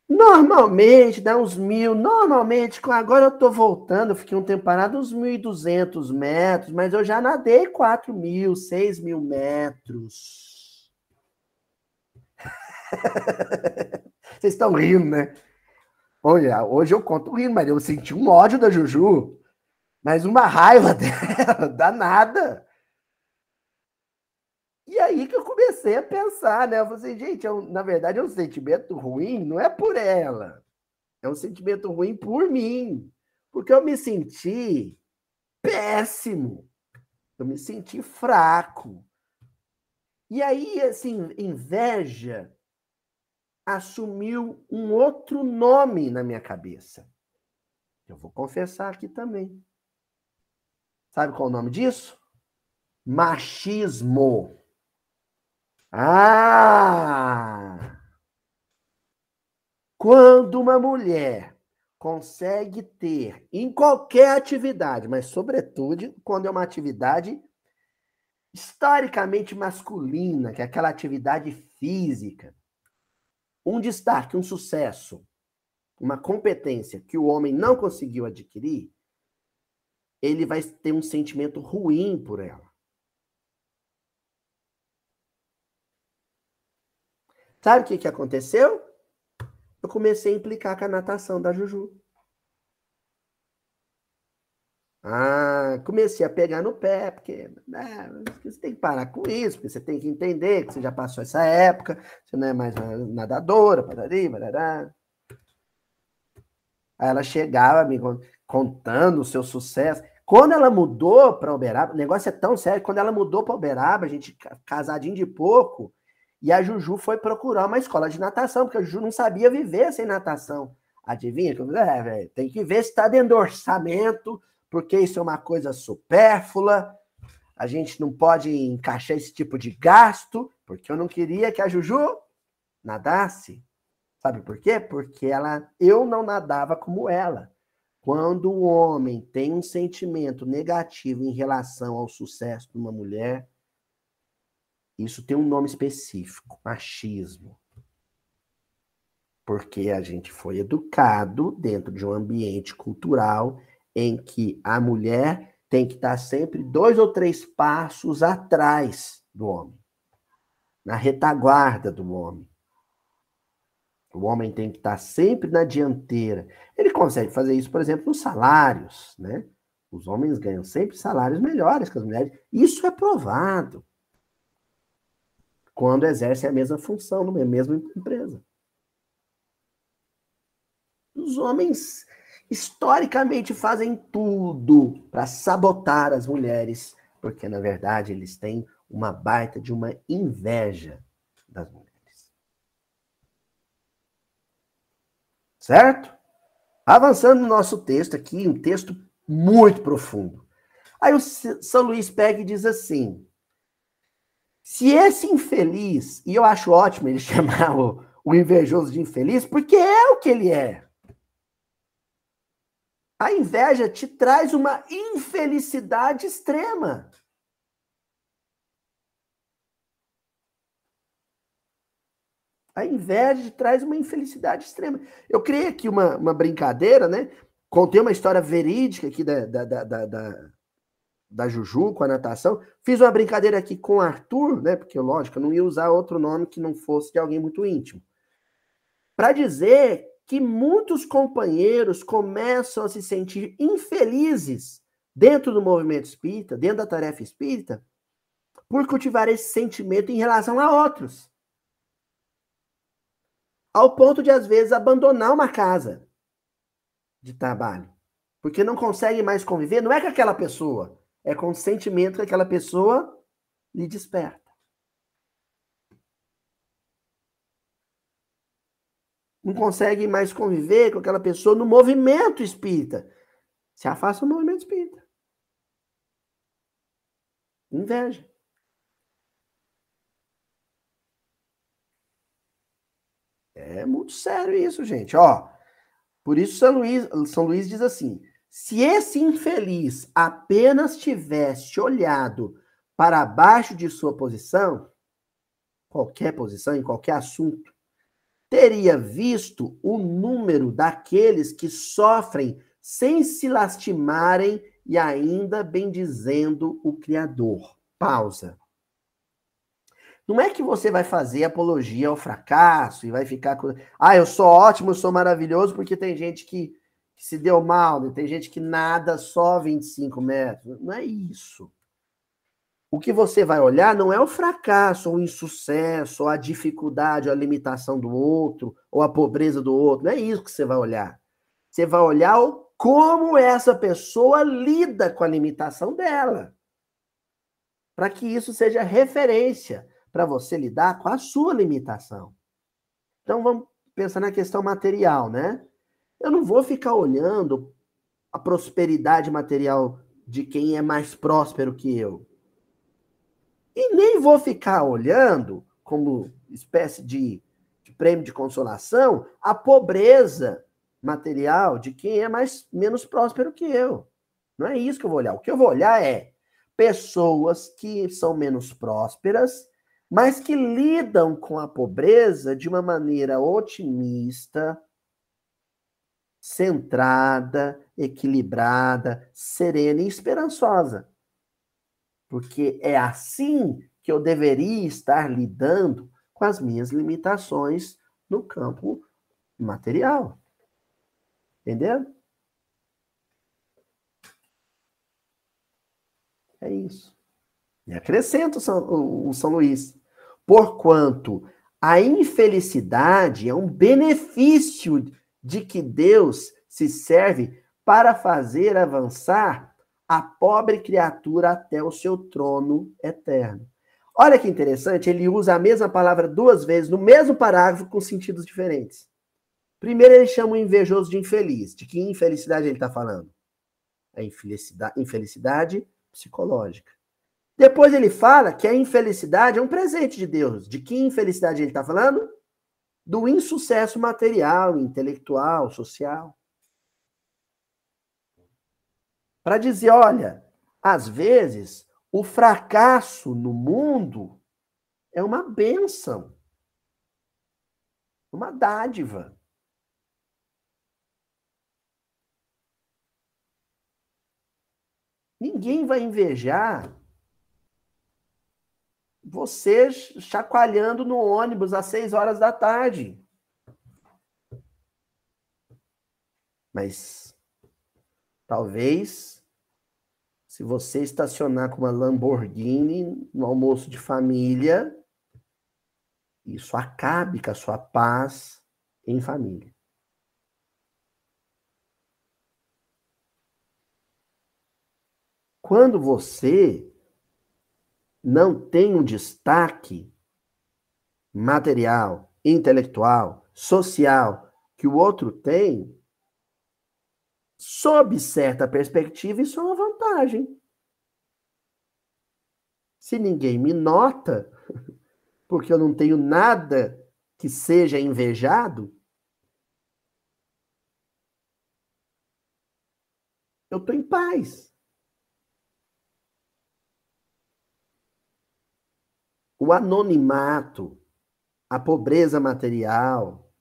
Normalmente dá uns mil. Normalmente, agora eu tô voltando, fiquei um tempo parado, uns 1.200 metros, mas eu já nadei 4 mil, 6 mil metros. Vocês estão rindo, né? Olha, hoje eu conto rindo, mas eu senti um ódio da Juju, mas uma raiva dela, danada. E aí que eu comecei a pensar, né? Eu falei assim, gente, é um, na verdade é um sentimento ruim, não é por ela. É um sentimento ruim por mim. Porque eu me senti péssimo. Eu me senti fraco. E aí, assim, inveja assumiu um outro nome na minha cabeça. Eu vou confessar aqui também. Sabe qual é o nome disso? Machismo. Ah! Quando uma mulher consegue ter em qualquer atividade, mas sobretudo quando é uma atividade historicamente masculina, que é aquela atividade física, um destaque, um sucesso, uma competência que o homem não conseguiu adquirir, ele vai ter um sentimento ruim por ela. Sabe o que, que aconteceu? Eu comecei a implicar com a natação da Juju. Ah, comecei a pegar no pé, porque né, você tem que parar com isso, porque você tem que entender que você já passou essa época, você não é mais nadadora, parari, parará. Aí ela chegava me contando o seu sucesso. Quando ela mudou para Uberaba, o negócio é tão sério, quando ela mudou para Uberaba, a gente casadinho de pouco, e a Juju foi procurar uma escola de natação, porque a Juju não sabia viver sem natação. Adivinha? É, tem que ver se está dentro do orçamento, porque isso é uma coisa supérflua. A gente não pode encaixar esse tipo de gasto, porque eu não queria que a Juju nadasse. Sabe por quê? Porque ela, eu não nadava como ela. Quando o homem tem um sentimento negativo em relação ao sucesso de uma mulher, isso tem um nome específico, machismo. Porque a gente foi educado dentro de um ambiente cultural em que a mulher tem que estar sempre dois ou três passos atrás do homem, na retaguarda do homem. O homem tem que estar sempre na dianteira. Ele consegue fazer isso, por exemplo, nos salários, né? Os homens ganham sempre salários melhores que as mulheres. Isso é provado quando exercem a mesma função numa mesma empresa. Os homens historicamente fazem tudo para sabotar as mulheres, porque na verdade eles têm uma baita de uma inveja das mulheres. Certo? Avançando no nosso texto aqui, um texto muito profundo. Aí o São Luís pega e diz assim: se esse infeliz, e eu acho ótimo ele chamar o, o invejoso de infeliz, porque é o que ele é. A inveja te traz uma infelicidade extrema. A inveja te traz uma infelicidade extrema. Eu criei aqui uma, uma brincadeira, né? Contei uma história verídica aqui da, da, da, da, da Juju com a natação. Fiz uma brincadeira aqui com o Arthur, né? Porque, lógico, eu não ia usar outro nome que não fosse de alguém muito íntimo. Para dizer que muitos companheiros começam a se sentir infelizes dentro do movimento espírita, dentro da tarefa espírita, por cultivar esse sentimento em relação a outros. Ao ponto de, às vezes, abandonar uma casa de trabalho. Porque não consegue mais conviver, não é com aquela pessoa, é com o sentimento que aquela pessoa lhe desperta. Não consegue mais conviver com aquela pessoa no movimento espírita. Se afasta do movimento espírita. Inveja. É muito sério isso, gente. Ó, por isso São Luís, São Luís diz assim: Se esse infeliz apenas tivesse olhado para baixo de sua posição, qualquer posição, em qualquer assunto, teria visto o número daqueles que sofrem sem se lastimarem e ainda bendizendo o Criador. Pausa. Não é que você vai fazer apologia ao fracasso e vai ficar com. Ah, eu sou ótimo, eu sou maravilhoso, porque tem gente que, que se deu mal, né? tem gente que nada só 25 metros. Não é isso. O que você vai olhar não é o fracasso, ou o insucesso, ou a dificuldade, ou a limitação do outro, ou a pobreza do outro. Não é isso que você vai olhar. Você vai olhar como essa pessoa lida com a limitação dela. Para que isso seja referência para você lidar com a sua limitação. Então vamos pensar na questão material, né? Eu não vou ficar olhando a prosperidade material de quem é mais próspero que eu. E nem vou ficar olhando, como espécie de, de prêmio de consolação, a pobreza material de quem é mais menos próspero que eu. Não é isso que eu vou olhar. O que eu vou olhar é pessoas que são menos prósperas, mas que lidam com a pobreza de uma maneira otimista, centrada, equilibrada, serena e esperançosa. Porque é assim que eu deveria estar lidando com as minhas limitações no campo material. Entendeu? É isso. E acrescenta o São, o São Luís. Porquanto a infelicidade é um benefício de que Deus se serve para fazer avançar a pobre criatura até o seu trono eterno. Olha que interessante, ele usa a mesma palavra duas vezes no mesmo parágrafo com sentidos diferentes. Primeiro, ele chama o invejoso de infeliz. De que infelicidade ele está falando? A infelicidade, infelicidade psicológica. Depois ele fala que a infelicidade é um presente de Deus. De que infelicidade ele está falando? Do insucesso material, intelectual, social. Para dizer, olha, às vezes o fracasso no mundo é uma benção, uma dádiva. Ninguém vai invejar você chacoalhando no ônibus às seis horas da tarde. Mas talvez se você estacionar com uma Lamborghini no almoço de família, isso acabe com a sua paz em família. Quando você não tem um destaque material, intelectual, social que o outro tem, sob certa perspectiva, isso é uma vantagem. Se ninguém me nota, porque eu não tenho nada que seja invejado, eu estou em paz. O anonimato, a pobreza material.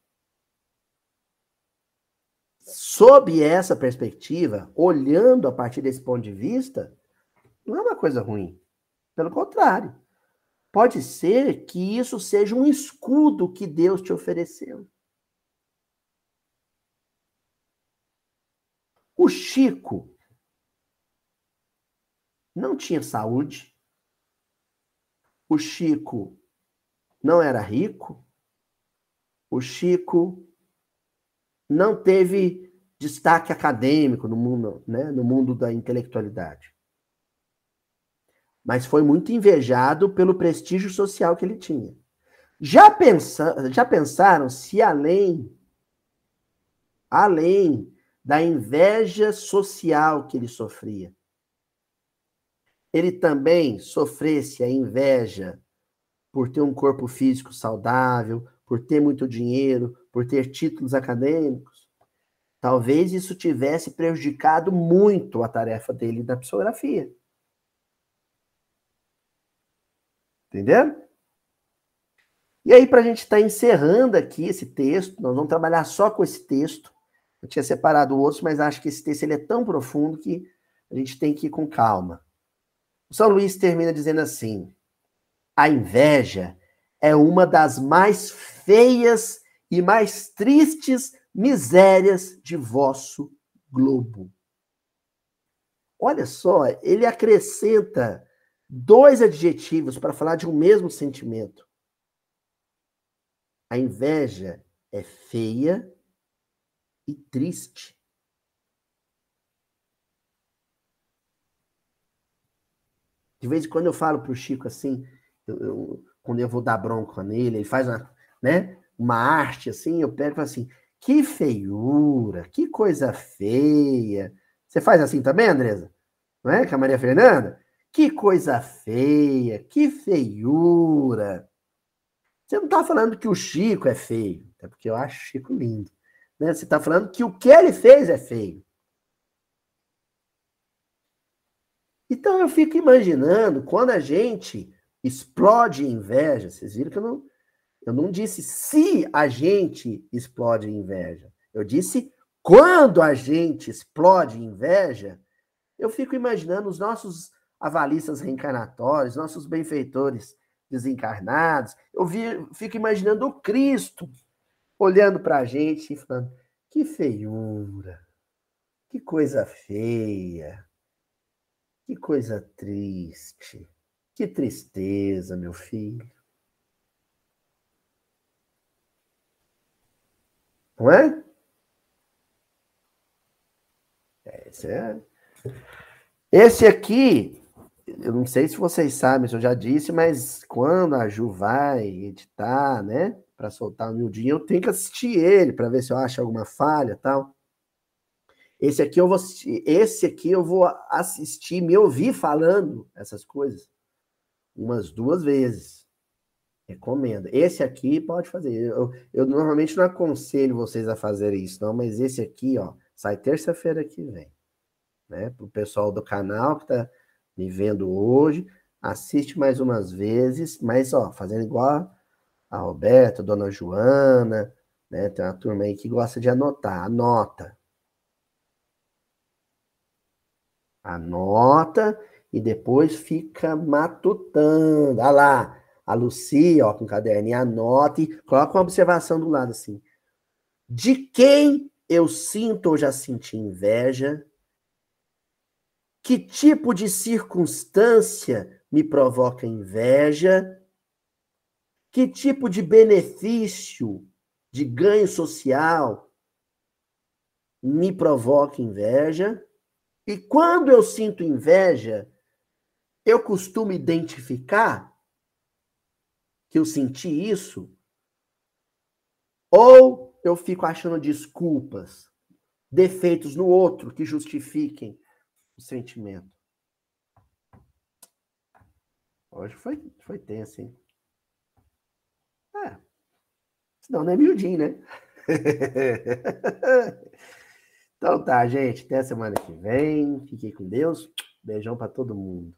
Sob essa perspectiva, olhando a partir desse ponto de vista, não é uma coisa ruim. Pelo contrário, pode ser que isso seja um escudo que Deus te ofereceu. O Chico não tinha saúde, o Chico não era rico, o Chico não teve destaque acadêmico no mundo, né, no mundo da intelectualidade. Mas foi muito invejado pelo prestígio social que ele tinha. Já, pensa, já pensaram se além além da inveja social que ele sofria, ele também sofresse a inveja por ter um corpo físico saudável, por ter muito dinheiro, por ter títulos acadêmicos, talvez isso tivesse prejudicado muito a tarefa dele na psicografia. Entendeu? E aí, para a gente estar tá encerrando aqui esse texto, nós vamos trabalhar só com esse texto. Eu tinha separado outros, mas acho que esse texto ele é tão profundo que a gente tem que ir com calma. O São Luís termina dizendo assim: a inveja é uma das mais feias e mais tristes misérias de vosso globo. Olha só, ele acrescenta dois adjetivos para falar de um mesmo sentimento. A inveja é feia e triste. De vez em quando eu falo para o Chico assim, eu, eu, quando eu vou dar bronca nele, ele faz uma, né, uma arte assim, eu pego assim, que feiura, que coisa feia. Você faz assim também, Andresa? Não é? Com a Maria Fernanda? Que coisa feia, que feiura. Você não está falando que o Chico é feio, é porque eu acho o Chico lindo. Né? Você está falando que o que ele fez é feio. Então eu fico imaginando quando a gente explode inveja. Vocês viram que eu não, eu não disse se a gente explode inveja. Eu disse quando a gente explode inveja. Eu fico imaginando os nossos avalistas reencarnatórios, nossos benfeitores desencarnados. Eu vi, fico imaginando o Cristo olhando para a gente e falando: que feiura, que coisa feia, que coisa triste, que tristeza, meu filho. Não é? Esse, é... Esse aqui eu não sei se vocês sabem, se eu já disse, mas quando a Ju vai editar, né, para soltar o miudinho, eu tenho que assistir ele para ver se eu acho alguma falha, tal. Esse aqui eu vou esse aqui eu vou assistir, me ouvir falando essas coisas umas duas vezes. Recomendo. Esse aqui pode fazer. Eu, eu normalmente não aconselho vocês a fazerem isso, não, mas esse aqui, ó, sai terça-feira que vem. Né? Para o pessoal do canal que está me vendo hoje, assiste mais umas vezes, mas ó, fazendo igual a Roberta, a Dona Joana, né? Tem uma turma aí que gosta de anotar, anota. Anota e depois fica matutando. Olha lá, a Lucia, ó, com caderninho, anota e coloca uma observação do lado assim. De quem eu sinto ou já senti inveja que tipo de circunstância me provoca inveja? Que tipo de benefício, de ganho social me provoca inveja? E quando eu sinto inveja, eu costumo identificar que eu senti isso? Ou eu fico achando desculpas, defeitos no outro que justifiquem o sentimento. Hoje foi, foi tenso, hein? É. Senão não é miudinho, né? Então tá, gente. Até semana que vem. fique com Deus. Beijão para todo mundo.